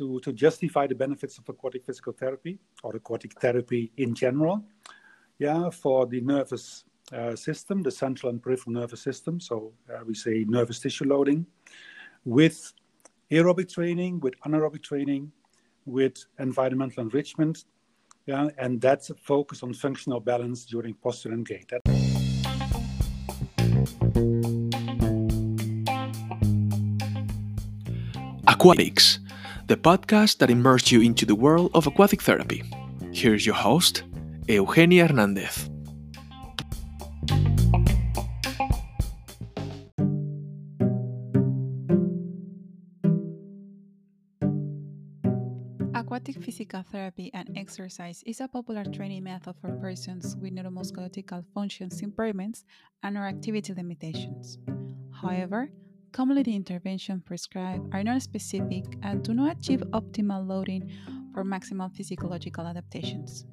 to, to justify the benefits of aquatic physical therapy or aquatic therapy in general. Yeah, for the nervous uh, system, the central and peripheral nervous system. So uh, we say nervous tissue loading with aerobic training, with anaerobic training, with environmental enrichment. Yeah, and that's a focus on functional balance during posture and gait. That- Aquatics, the podcast that immerses you into the world of aquatic therapy. Here's your host, Eugenia Hernandez. Aquatic physical therapy and exercise is a popular training method for persons with neuromusculoskeletal functions impairments and or activity limitations. However, commonly the interventions prescribed are not specific and do not achieve optimal loading for maximal physiological adaptations.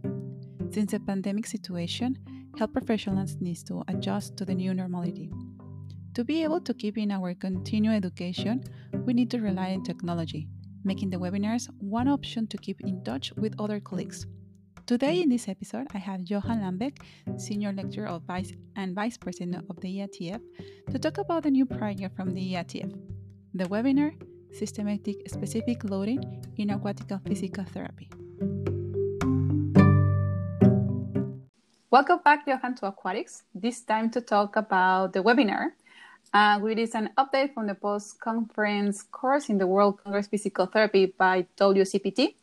Since the pandemic situation, health professionals need to adjust to the new normality. To be able to keep in our continued education, we need to rely on technology, making the webinars one option to keep in touch with other colleagues. Today in this episode, I have Johan Lambeck, Senior Lecturer of Vice and Vice President of the IATF, to talk about the new project from the IATF, the webinar Systematic Specific Loading in Aquatic Physical Therapy. Welcome back, Johan, to Aquatics. This time to talk about the webinar uh, which is an update from the post-conference course in the World Congress Physical Therapy by WCPT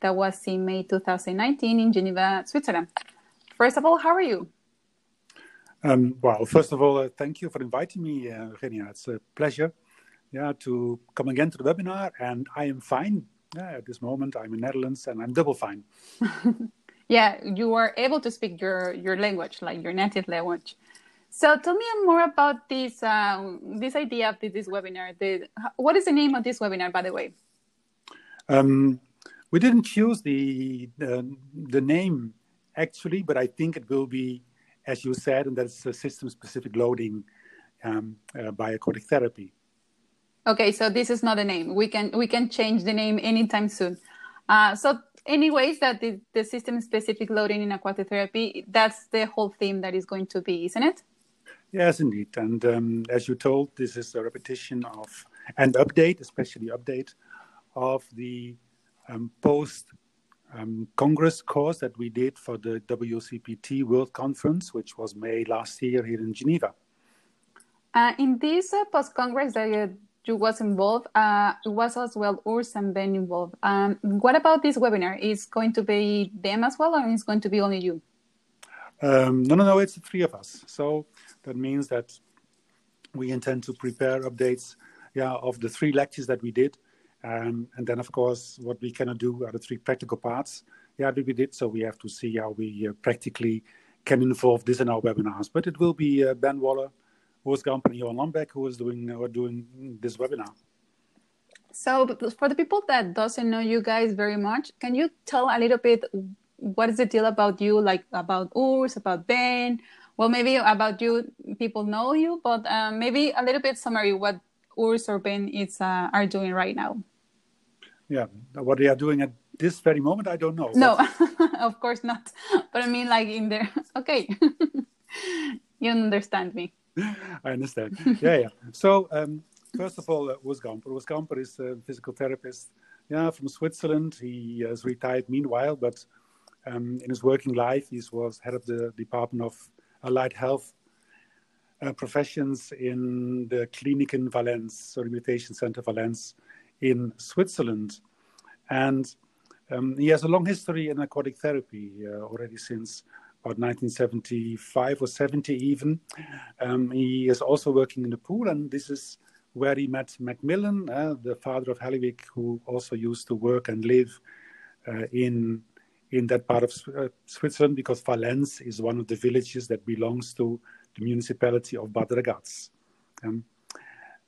that was in May 2019 in Geneva, Switzerland. First of all, how are you? Um, well, first of all, uh, thank you for inviting me, uh, Eugenia. It's a pleasure yeah, to come again to the webinar, and I am fine. Yeah, at this moment, I'm in Netherlands, and I'm double fine. yeah, you are able to speak your, your language, like your native language. So tell me more about this uh, this idea of this webinar. The, what is the name of this webinar, by the way? Um, we didn't choose the, the, the name actually, but I think it will be, as you said, and that's a system-specific loading um, uh, by aquatic therapy. Okay, so this is not a name. We can we can change the name anytime soon. Uh, so anyways that the, the system specific loading in aquatic therapy that's the whole theme that is going to be isn't it Yes, indeed. And um, as you told, this is a repetition of and update, especially update of the um, post um, Congress course that we did for the WCPT World Conference, which was May last year here in Geneva. Uh, in this uh, post Congress that uh, you was involved, uh, it was as well Urs and Ben involved. Um, what about this webinar? Is going to be them as well, or is going to be only you? Um, no, no, no. It's the three of us. So that means that we intend to prepare updates yeah, of the three lectures that we did. Um, and then, of course, what we cannot do are the three practical parts yeah, we did. So we have to see how we uh, practically can involve this in our webinars. But it will be uh, Ben Waller, Urs Gamper, and Johan Lambeck who is doing, uh, doing this webinar. So for the people that doesn't know you guys very much, can you tell a little bit what is the deal about you, like about Urs, about Ben, well, maybe about you, people know you, but uh, maybe a little bit summary what Urs or Ben is uh, are doing right now. Yeah, what they are doing at this very moment, I don't know. No, of course not. But I mean, like in there. Okay, you understand me. I understand. Yeah, yeah. So um, first of all, uh, Urs Gamper. Urs Gamper is a physical therapist. Yeah, from Switzerland. He has retired meanwhile, but um, in his working life, he was head of the Department of allied health uh, professions in the Clinic in Valens, so Rehabilitation Center Valens in Switzerland. And um, he has a long history in aquatic therapy uh, already since about 1975 or 70 even. Um, he is also working in the pool, and this is where he met McMillan, uh, the father of Halliwick, who also used to work and live uh, in in that part of uh, Switzerland because Valens is one of the villages that belongs to the municipality of Bad Ragaz. Um,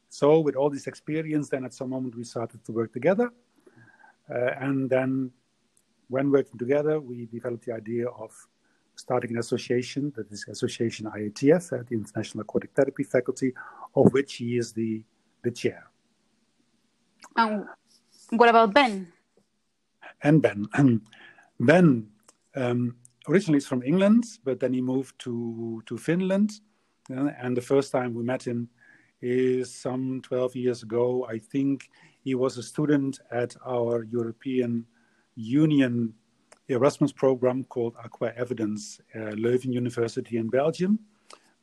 so with all this experience, then at some moment we started to work together. Uh, and then when working together, we developed the idea of starting an association, that is Association IATF, uh, the International Aquatic Therapy Faculty, of which he is the, the chair. Um, what about Ben? and Ben. ben um, originally is from England, but then he moved to to Finland, uh, and the first time we met him is some 12 years ago. I think he was a student at our European Union Erasmus program called Aqua Evidence, uh, Leuven University in Belgium.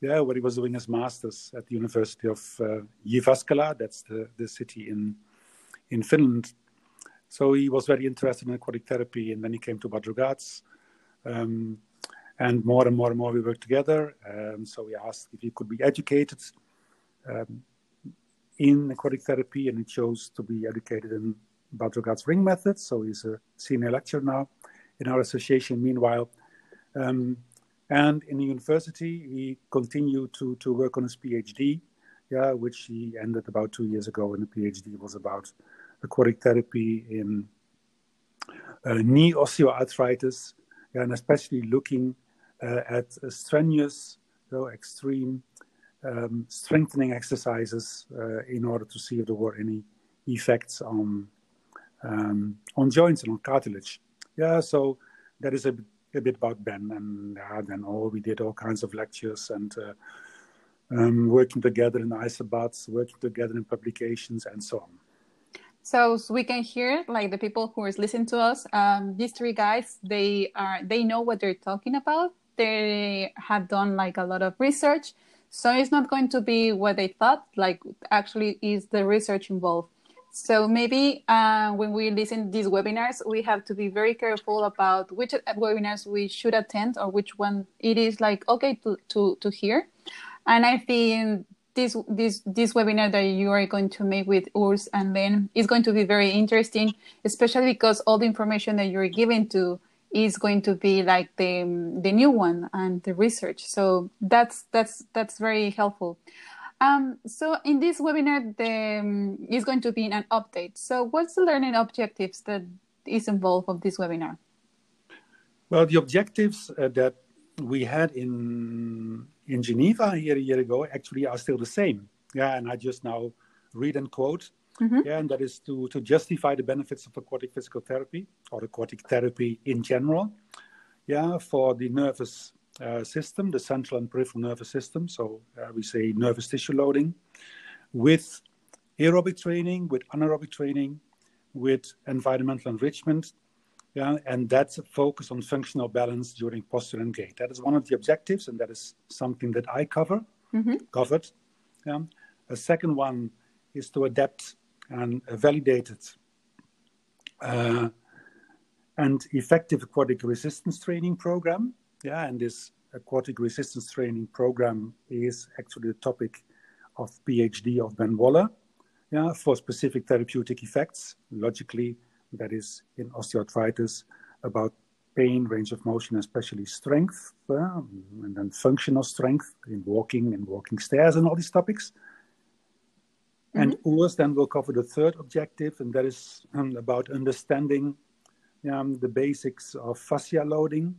Yeah, where he was doing his master's at the University of uh, Jyväskylä, that's the, the city in in Finland. So he was very interested in aquatic therapy, and then he came to Bad Ragaz. Um, and more and more and more we worked together. Um, so we asked if he could be educated um, in aquatic therapy, and he chose to be educated in Bad ring method. So he's a senior lecturer now in our association. Meanwhile, um, and in the university, he continued to to work on his PhD, yeah, which he ended about two years ago. And the PhD was about aquatic therapy in uh, knee osteoarthritis, yeah, and especially looking uh, at strenuous, so extreme um, strengthening exercises uh, in order to see if there were any effects on um, on joints and on cartilage. Yeah, so that is a, a bit about Ben, and uh, then all we did all kinds of lectures and uh, um, working together in isobaths, working together in publications, and so on. So, so, we can hear like the people who is listening to us. Um, these three guys, they are they know what they're talking about. They have done like a lot of research so it's not going to be what they thought, like actually is the research involved. So maybe uh, when we listen to these webinars, we have to be very careful about which webinars we should attend or which one it is like okay to to to hear. And I think this this this webinar that you are going to make with Urs and Ben is going to be very interesting, especially because all the information that you're giving to is going to be like the the new one and the research. So that's that's that's very helpful. Um, so in this webinar, the um, is going to be an update. So what's the learning objectives that is involved of this webinar? Well, the objectives uh, that we had in in Geneva here a year ago actually are still the same. Yeah, and I just now read and quote Mm-hmm. Yeah, and that is to, to justify the benefits of aquatic physical therapy or aquatic therapy in general. Yeah, for the nervous uh, system, the central and peripheral nervous system. So uh, we say nervous tissue loading with aerobic training, with anaerobic training, with environmental enrichment. Yeah, and that's a focus on functional balance during posture and gait. That is one of the objectives, and that is something that I cover, mm-hmm. covered. Yeah. A second one is to adapt and validated uh, and effective aquatic resistance training program. Yeah, and this aquatic resistance training program is actually the topic of PhD of Ben Waller. Yeah, for specific therapeutic effects. Logically, that is in osteoarthritis about pain, range of motion, especially strength, uh, and then functional strength in walking and walking stairs and all these topics. And mm-hmm. Urs then will cover the third objective, and that is um, about understanding um, the basics of fascia loading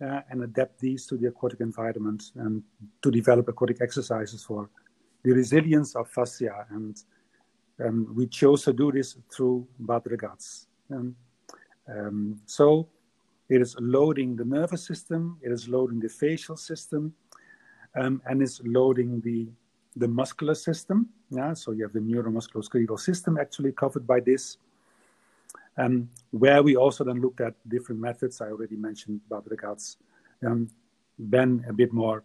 uh, and adapt these to the aquatic environment and to develop aquatic exercises for the resilience of fascia. And um, we chose to do this through Bad Um, um, so it is loading the nervous system, it is loading the fascial system, um, and it's loading the the muscular system. Yeah, so you have the neuromusculoskeletal system actually covered by this. Um, where we also then looked at different methods. I already mentioned Ragaz. Um, then a bit more,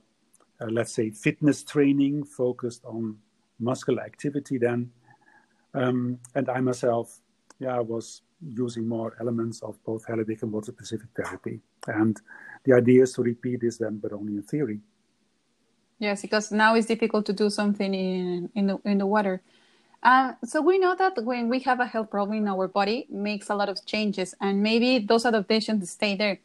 uh, let's say, fitness training focused on muscular activity. Then, um, and I myself, yeah, was using more elements of both Halliwick and water specific therapy. And the idea is to repeat this then, but only in theory. Yes, because now it's difficult to do something in in the in the water. Uh, so we know that when we have a health problem in our body, makes a lot of changes, and maybe those adaptations stay there.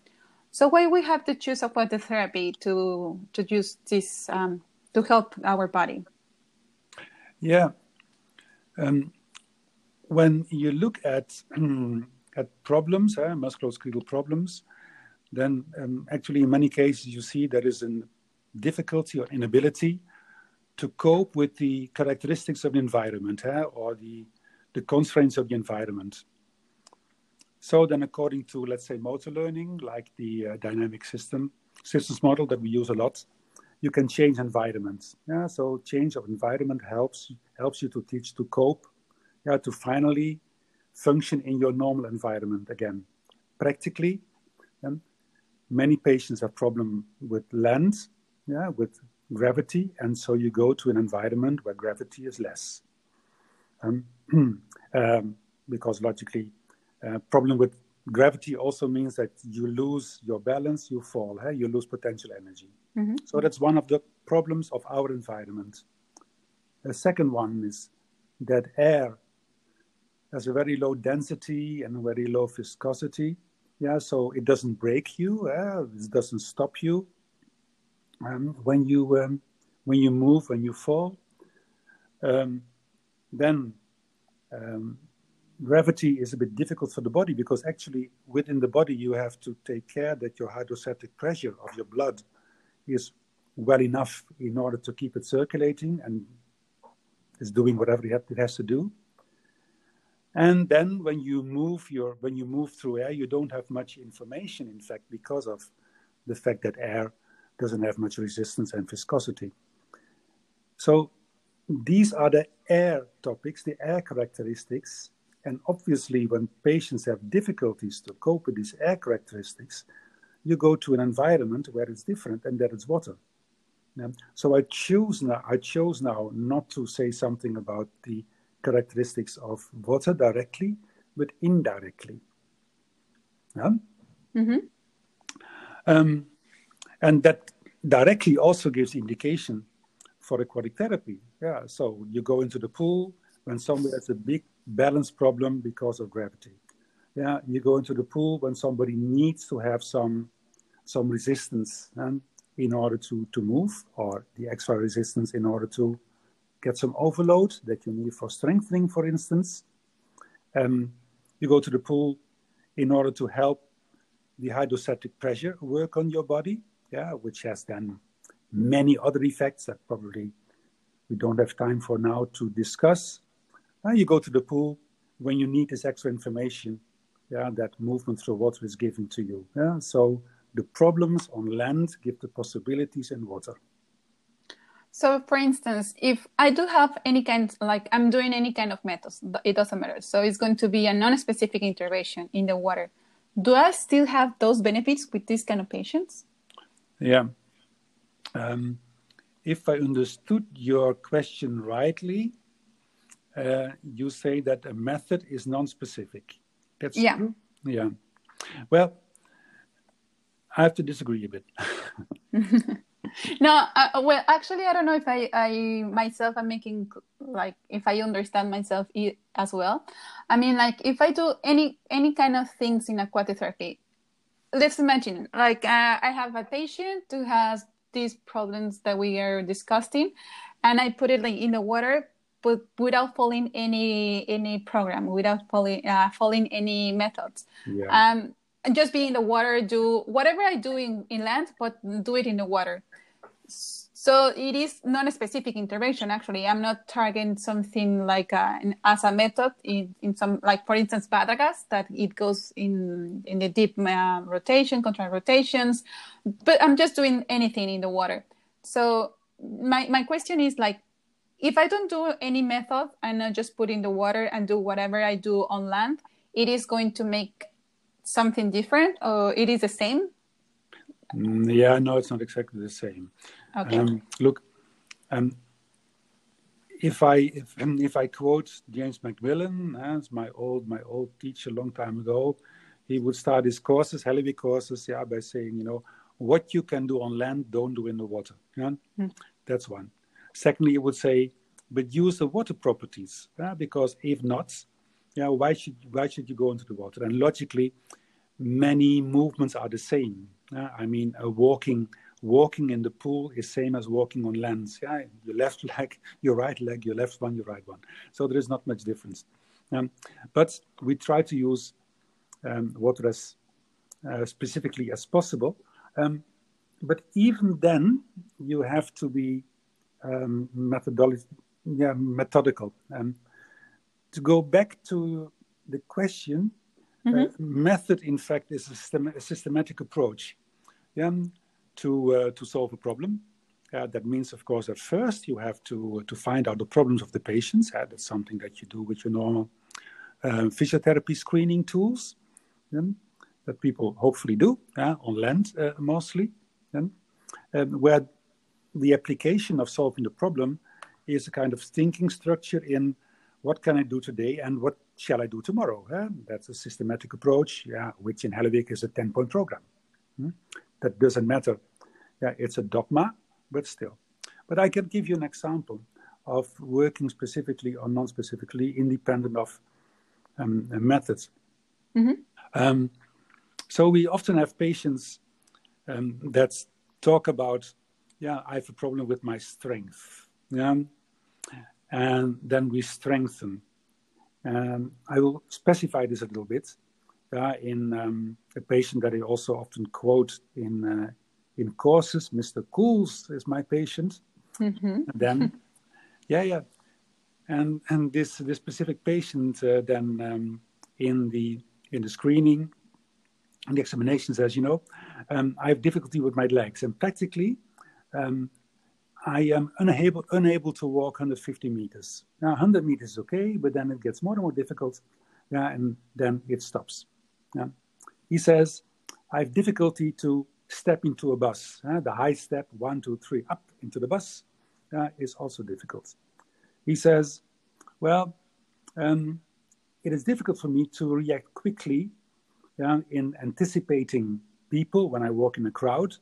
So why we have to choose aquatic therapy to to use this um, to help our body? Yeah, um, when you look at at problems, uh, musculoskeletal problems, then um, actually in many cases you see there is an difficulty or inability to cope with the characteristics of the environment eh, or the, the constraints of the environment. So then, according to let's say motor learning, like the uh, dynamic system systems model that we use a lot, you can change environments. Yeah, so change of environment helps helps you to teach to cope, yeah, to finally function in your normal environment again. Practically, many patients have problem with land, yeah, with gravity, and so you go to an environment where gravity is less. Um, um, because logically, uh, problem with gravity also means that you lose your balance, you fall, hey? you lose potential energy. Mm-hmm. So that's one of the problems of our environment. The second one is that air has a very low density and very low viscosity. Yeah, so it doesn't break you, uh, it doesn't stop you. Um, when you um, when you move, when you fall, um, then um, gravity is a bit difficult for the body because actually within the body you have to take care that your hydrostatic pressure of your blood is well enough in order to keep it circulating and is doing whatever it has to do. And then when you move your when you move through air, you don't have much information, in fact, because of the fact that air doesn't have much resistance and viscosity. So these are the air topics, the air characteristics. And obviously, when patients have difficulties to cope with these air characteristics, you go to an environment where it's different and that it's water. Yeah. So I choose now. I chose now not to say something about the characteristics of water directly, but indirectly. Yeah? Mm-hmm. Um, and that directly also gives indication for aquatic therapy. Yeah, so you go into the pool when somebody has a big balance problem because of gravity. Yeah, you go into the pool when somebody needs to have some some resistance um, in order to to move, or the extra resistance in order to get some overload that you need for strengthening, for instance. Um, you go to the pool in order to help the hydrostatic pressure work on your body, yeah, which has then many other effects that probably we don't have time for now to discuss. Uh, you go to the pool when you need this extra information, yeah, that movement through water is given to you. Yeah, so the problems on land give the possibilities in water. So, for instance, if I do have any kind, like I'm doing any kind of methods, it doesn't matter. So it's going to be a non-specific intervention in the water. Do I still have those benefits with these kind of patients? Yeah. Um, if I understood your question rightly, uh, you say that a method is non-specific. That's yeah. true. Yeah. Well, I have to disagree a bit. no, uh, well, actually, I don't know if I, I myself am making like if I understand myself as well. I mean, like if I do any any kind of things in aquatic therapy, let's imagine like uh, I have a patient who has these problems that we are discussing, and I put it like in the water, but without following any any program, without following uh, following any methods. Yeah. Um, just be in the water, do whatever I do in, in land, but do it in the water. So it is not a specific intervention. Actually, I'm not targeting something like a, as a method in, in some like for instance Bad Ragaz that it goes in in the deep uh, rotation, control rotations, but I'm just doing anything in the water. So my my question is like, if I don't do any method and I just put in the water and do whatever I do on land, it is going to make something different or it is the same Mm, yeah, no, it's not exactly the same. Okay. Um, look, um, if I if, if I quote James McMillan as my old my old teacher a long time ago, he would start his courses, Halliwick courses, yeah, by saying, you know, what you can do on land, don't do in the water. Yeah? Mm. That's one. Secondly, he would say, but use the water properties, yeah? because if not, yeah, why should why should you go into the water? And logically, many movements are the same. Uh, I mean, uh, walking walking in the pool is same as walking on land. Yeah, your left leg, your right leg, your left one, your right one. So there is not much difference. Um, but we try to use um, water as uh, specifically as possible. Um, but even then, you have to be um, methodology, yeah, methodical. Um, to go back to the question, Mm-hmm. method, in fact, is a, system, a systematic approach yeah, to, uh, to solve a problem. Uh, that means, of course, at first you have to, to find out the problems of the patients. Uh, that's something that you do with your normal uh, physiotherapy screening tools that people hopefully do on land mostly. Um, where the application of solving the problem is a kind of thinking structure in what can I do today and what shall I do tomorrow? That's a systematic approach, yeah, which in Halliwick is a 10 point program. Hmm? That doesn't matter. Yeah, it's a dogma, but still. But I can give you an example of working specifically or non specifically, independent of um, methods. Mm-hmm. Um, so we often have patients um, that talk about, yeah, I have a problem with my strength. Yeah, and then we strengthen. And I will specify this a little bit uh, in um, a patient that I also often quote in uh, in courses. Mr. Cools is my patient. Mm-hmm. And then, yeah, yeah, and and this this specific patient uh, then um, in the in the screening and the examination says, you know, um, I have difficulty with my legs, and practically um, I am unable, unable to walk 150 meters. Now, 100 meters is okay, but then it gets more and more difficult, yeah, and then it stops. Yeah. He says, I have difficulty to step into a bus. The high step, one, two, three, up into the bus, uh, is also difficult. He says, Well, um, it is difficult for me to react quickly in anticipating people when I walk in a crowd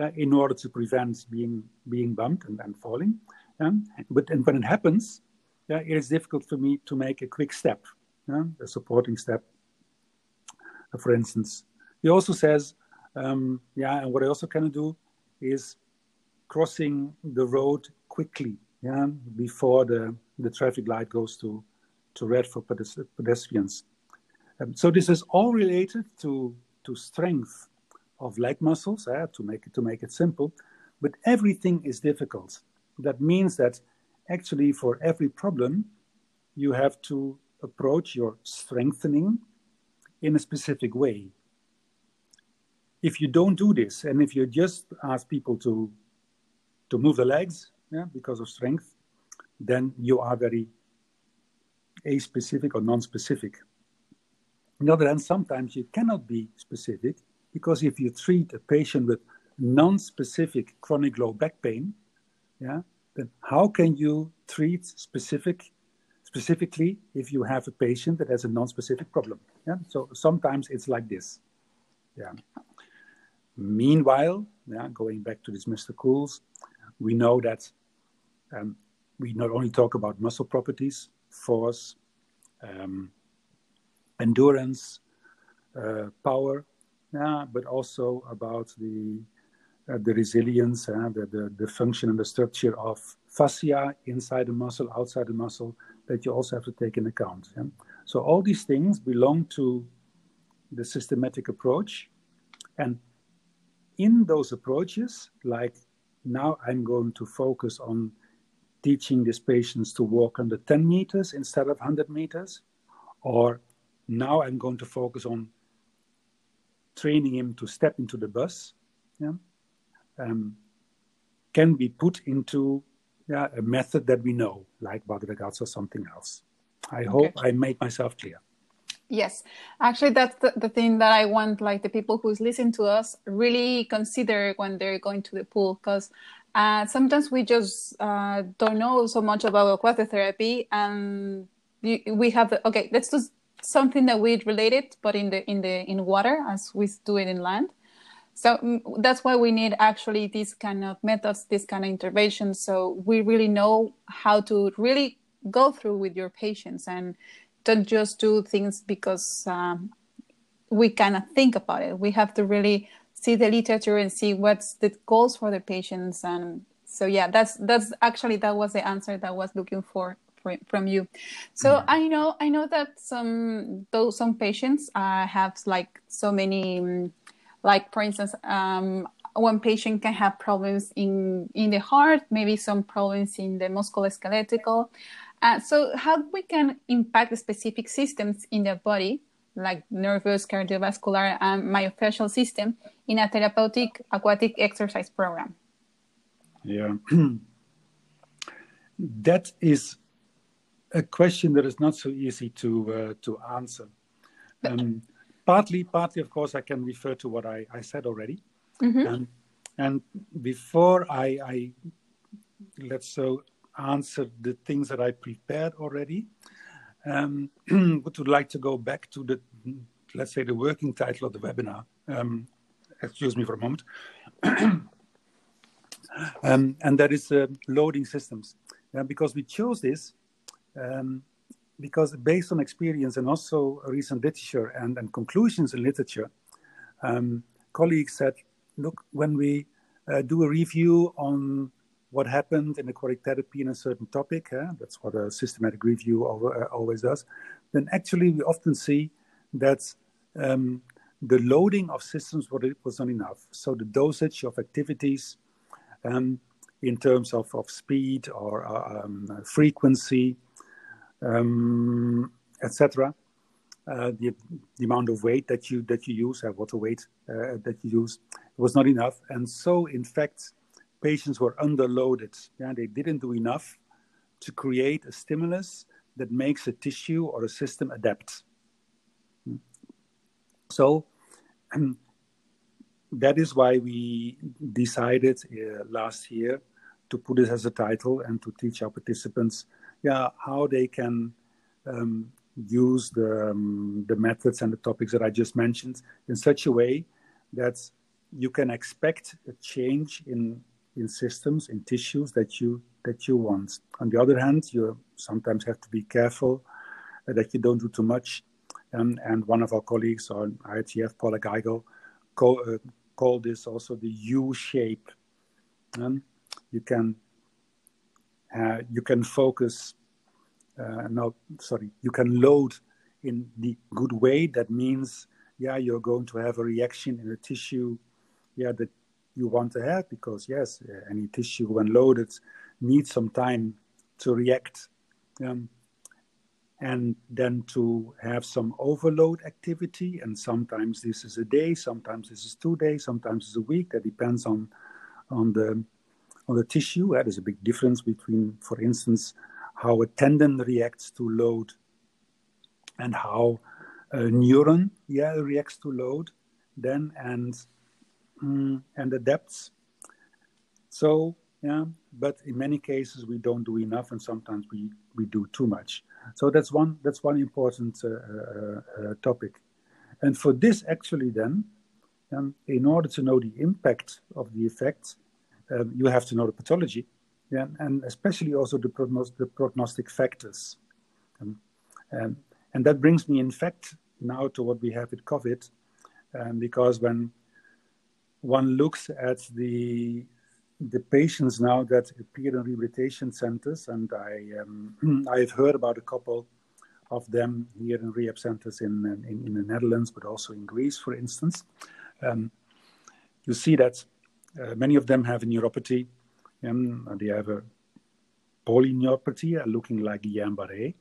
uh, in order to prevent being being bumped and, falling. Um, but and when it happens, it is difficult for me to make a quick step, a supporting step. For instance, he also says, um, yeah, and what I also can do is crossing the road quickly, yeah, before the the traffic light goes to to red for pedestrians. Um, so this is all related to to strength of leg muscles uh, to make it to make it simple. But everything is difficult. That means that actually for every problem you have to approach your strengthening in a specific way. If you don't do this and if you just ask people to to move the legs yeah, because of strength then you are very a-specific or non-specific. On the other hand sometimes you cannot be specific because if you treat a patient with non-specific chronic low back pain, yeah, then how can you treat specific specifically if you have a patient that has a non-specific problem? Yeah, so sometimes it's like this. Yeah. Meanwhile, yeah, going back to this Mr. Cools, we know that um, we not only talk about muscle properties, force, um, endurance, uh, power, yeah, but also about the uh, the resilience and the, the, the function and the structure of fascia inside the muscle, outside the muscle, that you also have to take in account. Yeah? So all these things belong to the systematic approach. And in those approaches, like now I'm going to focus on teaching these patients to walk under 10 meters instead of 100 meters, or now I'm going to focus on training him to step into the bus yeah, um, can be put into yeah, a method that we know, like Bad Ragaz or something else. I okay. hope I made myself clear. Yes, actually, that's the, the thing that I want, like the people who's listening to us, really consider when they're going to the pool, because uh, sometimes we just uh, don't know so much about aquatic therapy, and we have the okay. Let's just something that we related, but in the in the in water as we do it in land. So mm, that's why we need actually these kind of methods, this kind of interventions, so we really know how to really go through with your patients and don't just do things because um, we kind of think about it. We have to really see the literature and see what's the goals for the patients and so yeah that's that's actually that was the answer that I was looking for from you. So mm-hmm. I know I know that some those some patients uh, have like so many um, like for instance um, one patient can have problems in in the heart, maybe some problems in the musculoskeletal. Uh, so how we can impact the specific systems in the body, like nervous, cardiovascular, and myofascial system in a therapeutic aquatic exercise program? Yeah. that is a question that is not so easy to uh, to answer. Um, partly, partly, of course, I can refer to what I, I said already. Mm-hmm. Um, and before I, I let's so answer the things that I prepared already, um, would like to go back to the let's say the working title of the webinar. Um, excuse me for a moment. um, and that is uh, loading systems. Uh, because we chose this um, because based on experience and also recent literature and, and conclusions in literature, um, colleagues said, look, when we uh, do a review on what happened in aquatic therapy in a certain topic, uh, that's what a systematic review uh, always does, then actually we often see that um, the loading of systems was not enough. So the dosage of activities um, in terms of, of speed or uh, um, frequency, um, etc. Uh, the, the amount of weight that you that you use, uh, water weight uh, that you use, was not enough, and so in fact, patients were underloaded. Yeah, they didn't do enough to create a stimulus that makes a tissue or a system adapt. So. Um, that is why we decided uh, last year to put it as a title and to teach our participants, yeah, how they can um, use the um, the methods and the topics that I just mentioned in such a way that you can expect a change in in systems in tissues that you that you want. On the other hand, you sometimes have to be careful uh, that you don't do too much. Um, and one of our colleagues on IATF, Paula Geigle, call, uh, call this also the U shape. Um, you can uh, you can focus uh, no sorry you can load in the good way. That means yeah you're going to have a reaction in the tissue yeah that you want to have because yes uh, any tissue when loaded needs some time to react um, and then to have some overload activity. And sometimes this is a day sometimes this is two days sometimes it's a week. That depends on on the on the tissue. There's a big difference between, for instance, how a tendon reacts to load and how a neuron yeah, reacts to load then and mm, and adapts. So yeah, but in many cases we don't do enough, and sometimes we we do too much. So that's one that's one important uh, uh, uh, topic. And for this, actually, then, um, in order to know the impact of the effects, um, you have to know the pathology, yeah, and especially also the, prognos- the prognostic factors. Um, and, and that brings me, in fact, now to what we have with COVID, um, because when one looks at the the patients now that appear in rehabilitation centers, and I um, I've heard about a couple of them here in rehab centers in, in, in the Netherlands, but also in Greece, for instance. Um, you see that many of them have a neuropathy, and they have a polyneuropathy, uh, looking like Guillain-Barré.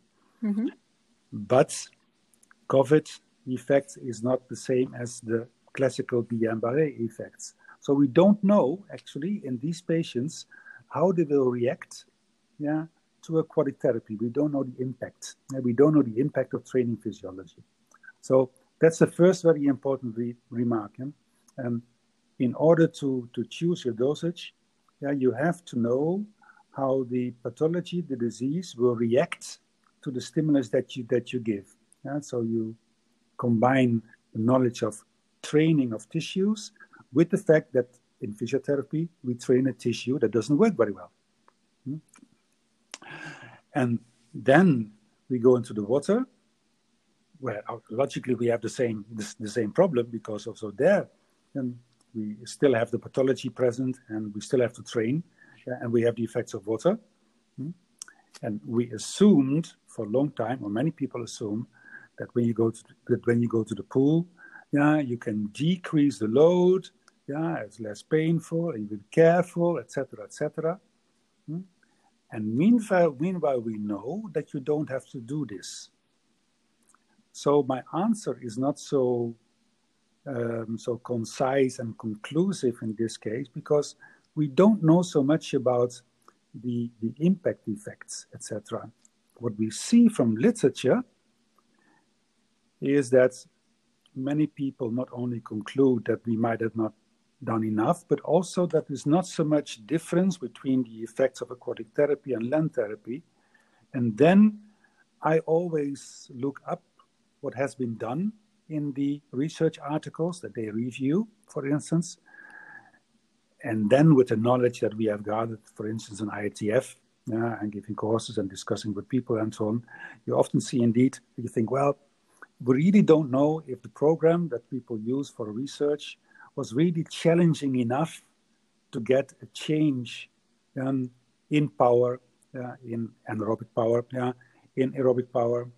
Mm-hmm. But COVID effect is not the same as the classical Guillain-Barré effects. So we don't know actually in these patients how they will react, yeah, to aquatic therapy. We don't know the impact. We don't know the impact of training physiology. So that's the first very important re- remark. Yeah? Um, in order to, to choose your dosage, yeah, you have to know how the pathology, the disease, will react to the stimulus that you that you give. Yeah? So you combine the knowledge of training of tissues with the fact that in physiotherapy we train a tissue that doesn't work very well. Hmm? And then we go into the water, where logically we have the same the, the same problem because also there then we still have the pathology present and we still have to train and we have the effects of water. Hmm? And we assumed for a long time, or many people assume, that when you go to that when you go to the pool, yeah, you can decrease the load, yeah, it's less painful, and you be careful, etc., etc. Hmm? And meanwhile, meanwhile, we know that you don't have to do this. So my answer is not so um, so concise and conclusive in this case because we don't know so much about the, the impact effects, etc. What we see from literature is that many people not only conclude that we might have not done enough, but also that there's not so much difference between the effects of aquatic therapy and land therapy. And then I always look up what has been done in the research articles that they review, for instance. And then with the knowledge that we have gathered, for instance, in IATF, uh, and giving courses and discussing with people and so on, you often see indeed, you think, well, we really don't know if the program that people use for research was really challenging enough to get a change um, in power, uh, in anaerobic power, yeah, in aerobic power,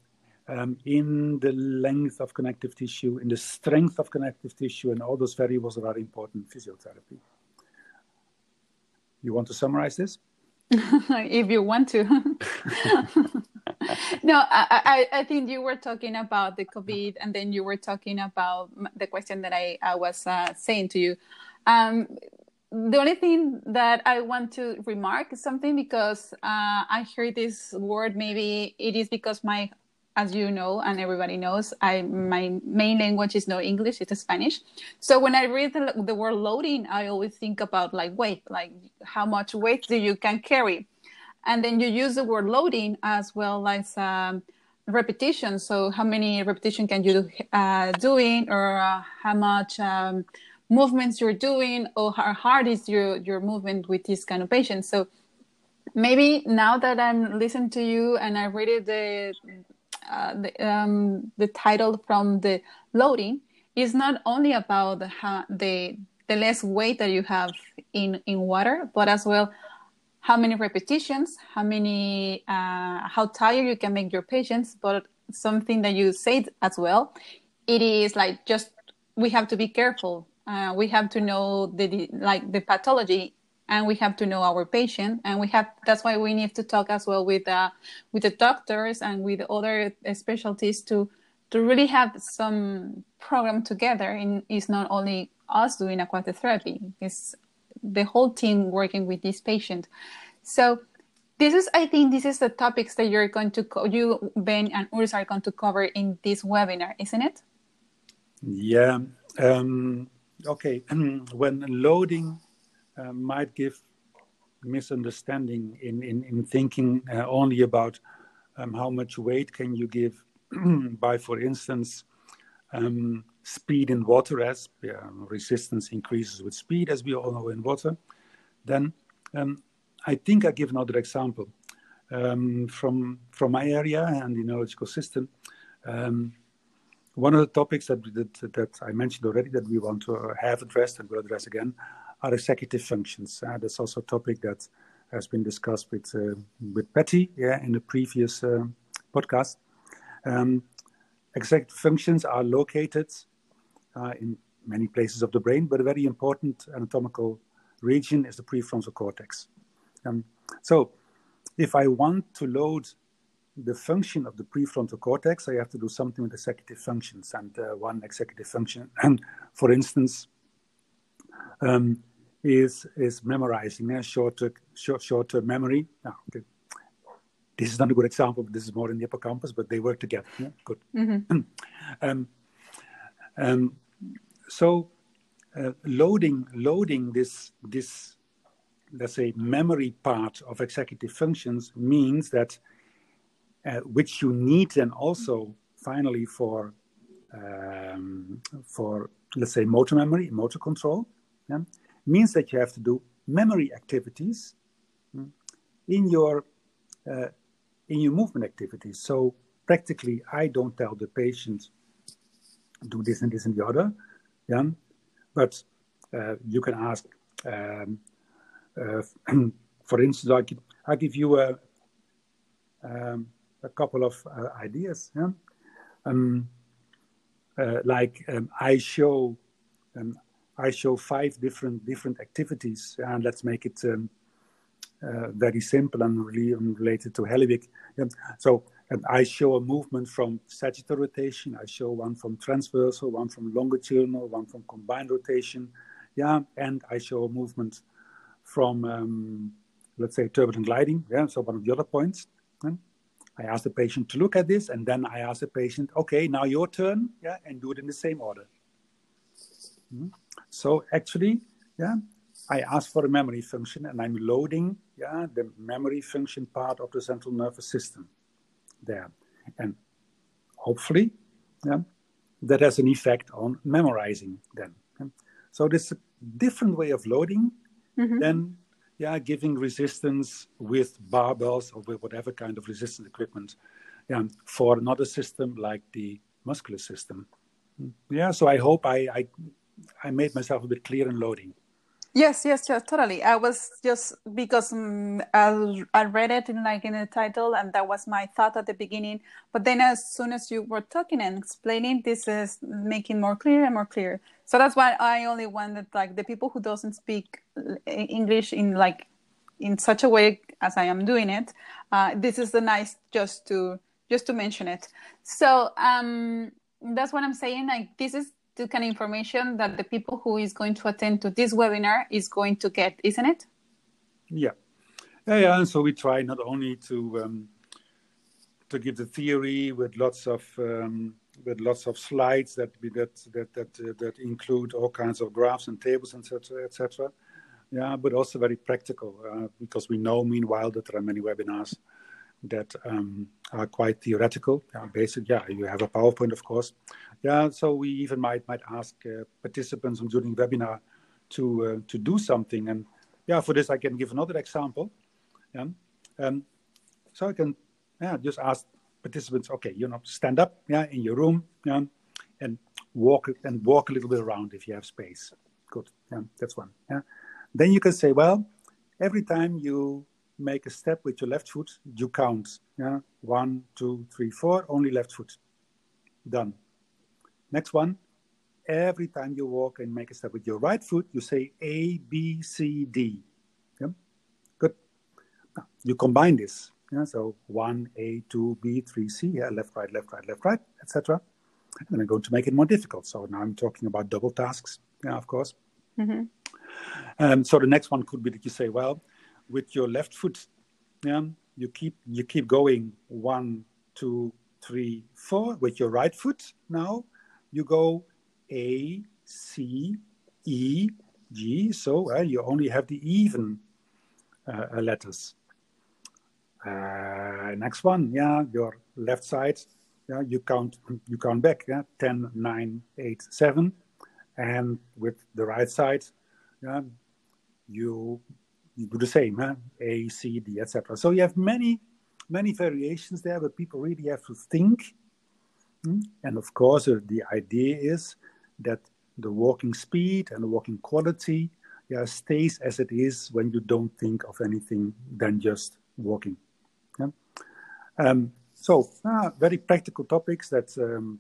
um, in the length of connective tissue, in the strength of connective tissue, and all those variables that are important in physiotherapy. You want to summarize this? if you want to. no, I, I, I, think you were talking about the COVID, and then you were talking about the question that I, I was uh, saying to you. Um, the only thing that I want to remark is something because uh, I hear this word. Maybe it is because my as you know and everybody knows i my main language is no english it's spanish. So when i read the, the, word loading i always think about like weight like how much weight do you can carry? And then you use the word loading as well as um, repetition. So how many repetition can you uh, doing or uh, how much um, movements you're doing or how hard is your your movement with this kind of patient? So maybe now that i'm listening to you and i read the uh, the, um, the title from the loading is not only about the, the the less weight that you have in in water, but as well how many repetitions, how many, uh, how tired you can make your patients. But something that you said as well, it is like just we have to be careful. Uh, we have to know the like the pathology and we have to know our patient and we have that's why we need to talk as well with uh, with the doctors and with other specialties to to really have some program together and it's not only us doing aquatic therapy it's the whole team working with this patient. So this is i think this is the topics that you're going to co- you ben and urs are going to cover in this webinar isn't it? Yeah um, okay. When loading uh, might give misunderstanding in, in, in thinking uh, only about um, how much weight can you give by, for instance, um, speed in water as yeah, resistance increases with speed, as we all know in water, then um, I think I give another example um, from from my area and the neurological system. Um, one of the topics that, that, that I mentioned already that we want to have addressed and will address again are executive functions. Uh, that's also a topic that has been discussed with uh, with Patty yeah, in the previous uh, podcast. Um, executive functions are located uh, in many places of the brain, but a very important anatomical region is the prefrontal cortex. Um, so, if I want to load the function of the prefrontal cortex, I have to do something with executive functions. And uh, one executive function, and for instance, um, is is memorizing a short short short term memory. Oh, okay. This is not a good example, but this is more in the hippocampus, but they work together. Yeah, good. Mm-hmm. um, um, so uh, loading loading this this let's say memory part of executive functions means that uh, which you need then also finally for um, for let's say motor memory motor control yeah? Means that you have to do memory activities hmm, in your uh, in your movement activities. So practically, I don't tell the patient do this and this and the other, yeah. But uh, you can ask, um, uh, for instance, I give, I give you a um, a couple of uh, ideas, yeah. Um, uh, like um, I show um, I show five different different activities, and let's make it um, uh, very simple and really related to Halliwick. so and I show a movement from sagittal rotation. I show one from transversal, one from longitudinal, one from combined rotation. Yeah, and I show a movement from, um, let's say, turbulent gliding. Yeah, so one of the other points. I ask the patient to look at this, and then I ask the patient, okay, now your turn, yeah, and do it in the same order. Mm-hmm. So actually, yeah, I ask for a memory function, and I'm loading, yeah, the memory function part of the central nervous system there, and hopefully, yeah, that has an effect on memorizing then. So this is a different way of loading mm-hmm. than yeah, giving resistance with barbells or with whatever kind of resistance equipment yeah, for another system like the muscular system. Yeah, so I hope I, I, I made myself a bit clear in loading. Yes, yes, yes, totally. I was just because um, I, I read it in like in the title, and that was my thought at the beginning. But then, as soon as you were talking and explaining, this is making more clear and more clear. So that's why I only wanted like the people who doesn't speak English in like in such a way as I am doing it. Uh, this is the nice just to just to mention it. So um, that's what I'm saying. Like this is kind of information that the people who is going to attend to this webinar is going to get, isn't it? Yeah, yeah, yeah. And so we try not only to um, to give the theory with lots of um, with lots of slides that that that that uh, that include all kinds of graphs and tables, etc., etc. Yeah, but also very practical uh, because we know, meanwhile, that there are many webinars that um, are quite theoretical. Yeah, basic. Yeah, you have a PowerPoint, of course. Yeah, so we even might might ask uh, participants during webinar to uh, to do something. And yeah, for this I can give another example. Yeah, um, so I can yeah just ask participants, okay, you know, stand up, yeah, in your room, yeah, and walk and walk a little bit around if you have space. Good, yeah, that's one. Yeah, then you can say, well, every time you make a step with your left foot, you count, yeah, one, two, three, four, only left foot. Done. Next one. Every time you walk and make a step with your right foot, you say A, B, C, D. Yeah? Good. Now, you combine this. Yeah, so one, A, two, B, three, C, yeah, left, right, left, right, left, right, etc. And I'm going to make it more difficult. So now I'm talking about double tasks, yeah, of course. Mm-hmm. Um, so the next one could be that you say, well, with your left foot, yeah, you keep you keep going one, two, three, four. With your right foot now, you go A, C, E, G. So uh, you only have the even uh, letters. Uh, next one, yeah, your left side, yeah, you count you count back, yeah, 10, 9, 8, 7. And with the right side, yeah, you do the same, huh? A, C, D, etc. So you have many, many variations there, but people really have to think. Hmm? And of course, uh, the idea is that the walking speed and the walking quality yeah, stays as it is when you don't think of anything than just walking. Yeah? Um, so, uh, very practical topics that um,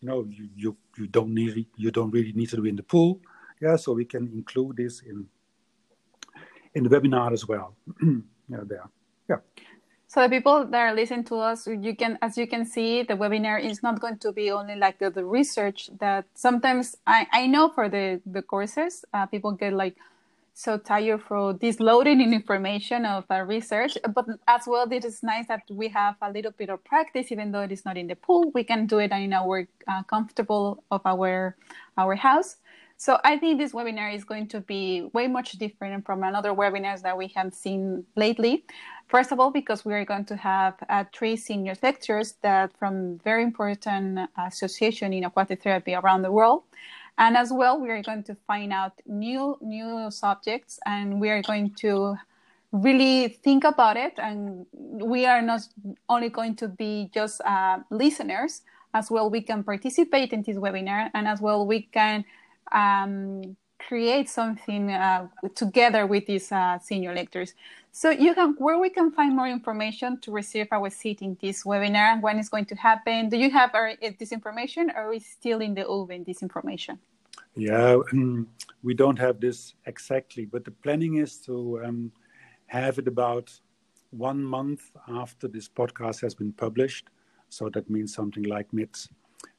you know you, you, you don't need you don't really need to do in the pool. Yeah, so we can include this in in the webinar as well. yeah, there. Yeah. So the people that are listening to us, you can, as you can see, the webinar is not going to be only like the, the research that sometimes I, I know for the, the courses, uh, people get like so tired for this loading in information of uh, research, but as well, it is nice that we have a little bit of practice, even though it is not in the pool, we can do it in our uh, comfortable of our, our house. So I think this webinar is going to be way much different from another webinars that we have seen lately. First of all, because we are going to have uh, three senior lecturers that from very important association in aquatic therapy around the world. And as well, we are going to find out new new subjects and we are going to really think about it. And we are not only going to be just uh, listeners, as well we can participate in this webinar and as well we can um, create something uh, together with these uh, senior lectors. So you can where we can find more information to receive our seat in this webinar, when it's going to happen. Do you have our, uh, this information, or is still in the oven this information? Yeah, um, we don't have this exactly, but the planning is to um, have it about one month after this podcast has been published. So that means something like mid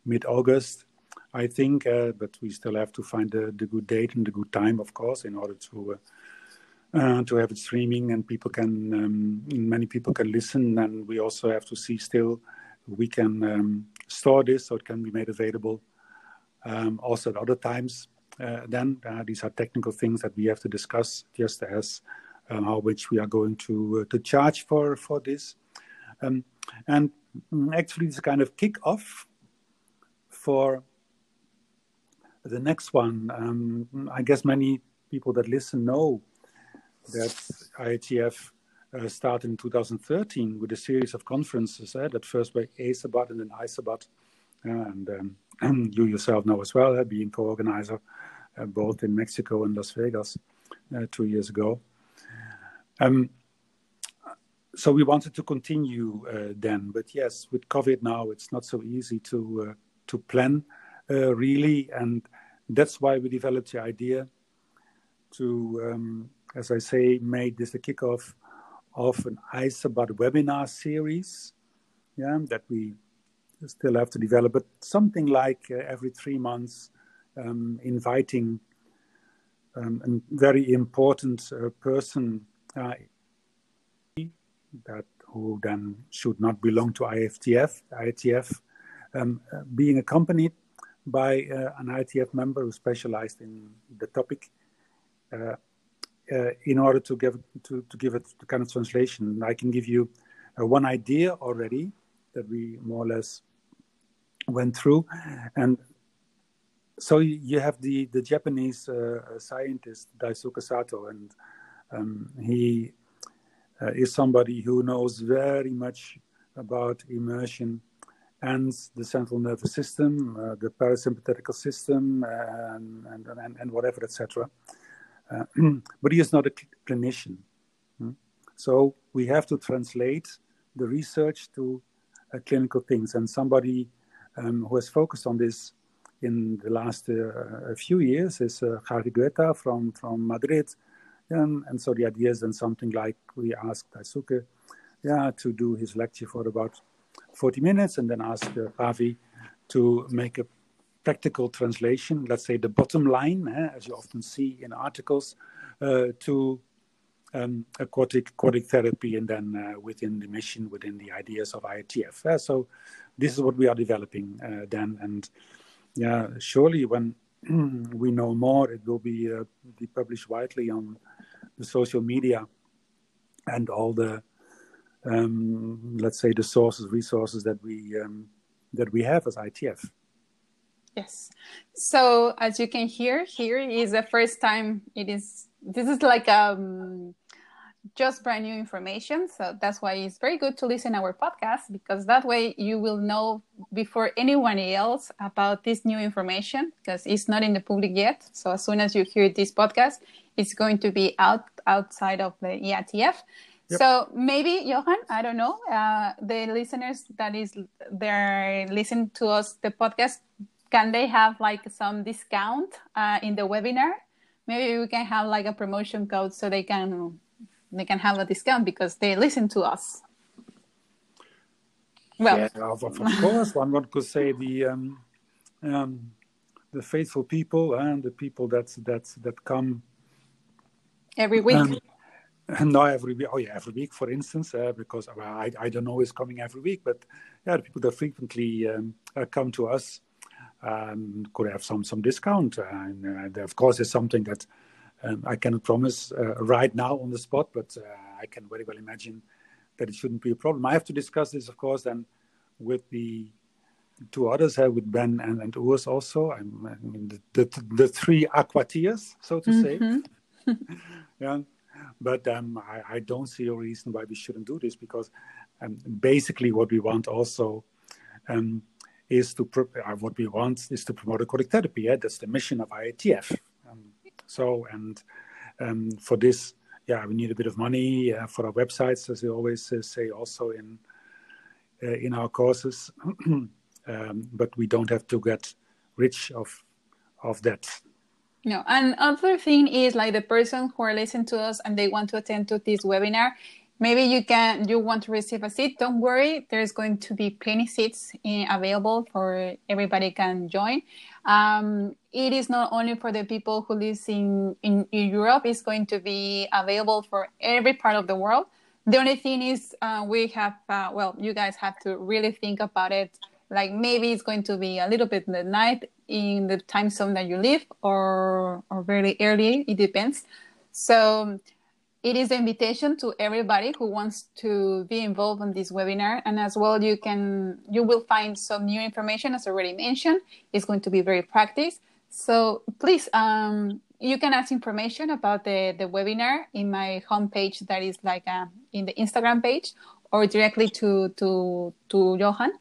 mid August, I think. Uh, but we still have to find the, the good date and the good time, of course, in order to uh, uh, to have it streaming and people can um, many people can listen. And we also have to see still we can um, store this so it can be made available um, also at other times. Uh, then uh, these are technical things that we have to discuss, just as um, how much we are going to uh, to charge for for this. Um, and actually, it's a kind of kick off for the next one. Um, I guess many people that listen know that IATF uh, started in 2013 with a series of conferences uh, that first by ASABAT and then ISABAT. Uh, and um, you yourself know as well, uh, being co-organizer uh, both in Mexico and Las Vegas uh, two years ago. Um, so we wanted to continue then, but yes, with COVID now, it's not so easy to to plan really, and that's why we developed the idea to, um, as I say, make this the kickoff of an ISABAT webinar series yeah, that we still have to develop, but something like uh, every three months, um, inviting um, a very important uh, person uh, that who then should not belong to IFTF, IATF, um, uh, being accompanied by uh, an IATF member who specialized in the topic uh, uh, in order to give to, to give it the kind of translation. I can give you one idea already that we more or less went through, and so you have the the Japanese uh, scientist Daisuke Sato, and um, he uh, is somebody who knows very much about immersion and the central nervous system, uh, the parasympathetic system, and, and, and, and whatever, etc. Uh, but he is not a clinician. Hmm? So we have to translate the research to uh, clinical things. And somebody um, who has focused on this in the last uh, few years is uh, Javi Güeita from, from Madrid. Um, and so the idea is then something like we asked Daisuke yeah, to do his lecture for about 40 minutes and then ask uh, Javi to make a practical translation, let's say the bottom line, eh, as you often see in articles, uh, to um, aquatic, aquatic therapy and then uh, within the mission, within the ideas of IATF. Uh, so this is what we are developing uh, then. And yeah, surely when we know more, it will be, uh, be published widely on the social media and all the, um, let's say, the sources, resources that we um, that we have as IATF. Yes. So as you can hear, here is the first time it is. This is like um, just brand new information. So that's why it's very good to listen our podcast because that way you will know before anyone else about this new information because it's not in the public yet. So as soon as you hear this podcast, it's going to be out outside of the IATF. Yep. So maybe Johan, I don't know, uh, the listeners that is they're listening to us the podcast can they have like some discount uh, in the webinar? Maybe we can have like a promotion code so they can they can have a discount because they listen to us. Well, yeah, of, of course, one could say the um, um, the faithful people and the people that that that come every week. Um, no, every week. Oh, yeah, every week, for instance, uh, because well, I, I don't know is coming every week, but yeah, the people that frequently um, uh, come to us um, could have some some discount. And uh, of course, it's something that um, I cannot promise uh, right now on the spot, but uh, I can very well imagine that it shouldn't be a problem. I have to discuss this, of course, then with the two others, uh, with Ben and, and Urs also. I'm, I mean, the, the, the three aquatiers, so to mm-hmm. say. yeah. But um, I, I, don't see a reason why we shouldn't do this because um, basically what we want also um, is to uh, what we want is to promote aquatic therapy. Yeah? That's the mission of IATF. Um, so and um, for this, yeah, we need a bit of money uh, for our websites, as we always uh, say, also in uh, in our courses. um, but we don't have to get rich of of that. No, and other thing is like the person who are listening to us and they want to attend to this webinar, maybe you can you want to receive a seat. Don't worry there's going to be plenty seats in, available for everybody can join. Um, it is not only for the people who live in, in, in, europe it's going to be available for every part of the world. The only thing is uh, we have uh, well you guys have to really think about it like maybe it's going to be a little bit the night in the time zone that you live or or very early it depends. So it is an invitation to everybody who wants to be involved in this webinar. And as well you can you will find some new information as already mentioned. It's going to be very practice. So please um, you can ask information about the, the webinar in my homepage that is like uh, in the instagram page or directly to to to johan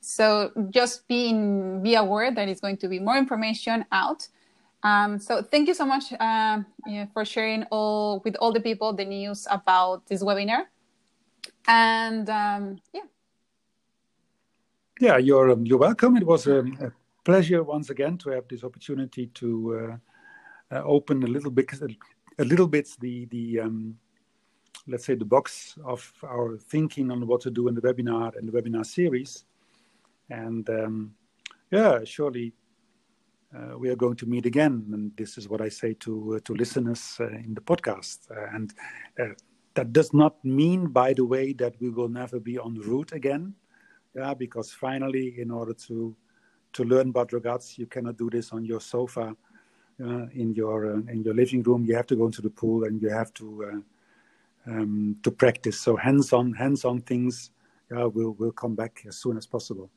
so just being be aware that it's going to be more information out um, so thank you so much uh, yeah, for sharing all with all the people the news about this webinar. And um, yeah. Yeah, you're um, you're welcome. It was a, a, pleasure once again to have this opportunity to uh, uh, open a little bit a little bit the the um, let's say the box of our thinking on what to do in the webinar and the webinar series. And um, yeah, surely uh, we are going to meet again. And this is what I say to uh, to listeners uh, in the podcast. Uh, and uh, that does not mean, by the way, that we will never be on route again. Yeah, because finally, in order to to learn about Ragaz, you cannot do this on your sofa in your in your living room. You have to go into the pool and you have to um, to practice. So hands-on hands-on things yeah, will will come back as soon as possible.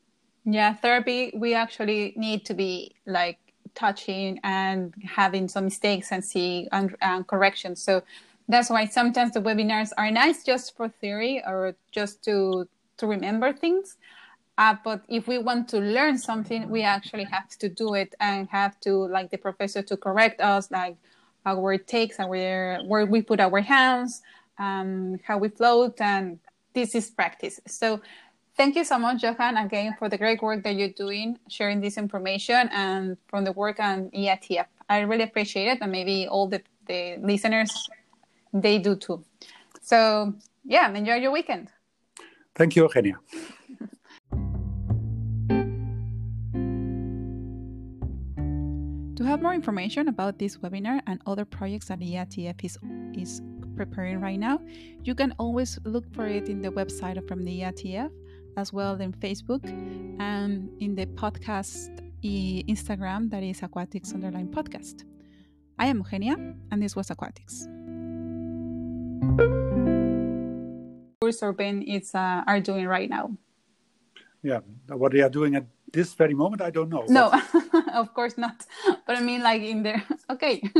Yeah, therapy, we actually need to be like touching and having some mistakes and see and, and corrections. So that's why sometimes the webinars are nice just for theory or just to to remember things. Uh, but if we want to learn something, we actually have to do it and have to like the professor to correct us, like our takes, our where we put our hands, um, how we float, and this is practice. So Thank you so much, Johan, again for the great work that you're doing, sharing this information, and from the work on IATF. I really appreciate it, and maybe all the, the listeners they do too. So, yeah, enjoy your weekend. Thank you, Eugenia. to have more information about this webinar and other projects that IATF is, is preparing right now, you can always look for it in the website from the IATF as well in Facebook and in the podcast Instagram that is Aquatics Underline Podcast. I am Eugenia, and this was Aquatics. Urban is uh, are doing right now. Yeah, what they are doing at this very moment, I don't know. No, of course not. But I mean, like in there. Okay.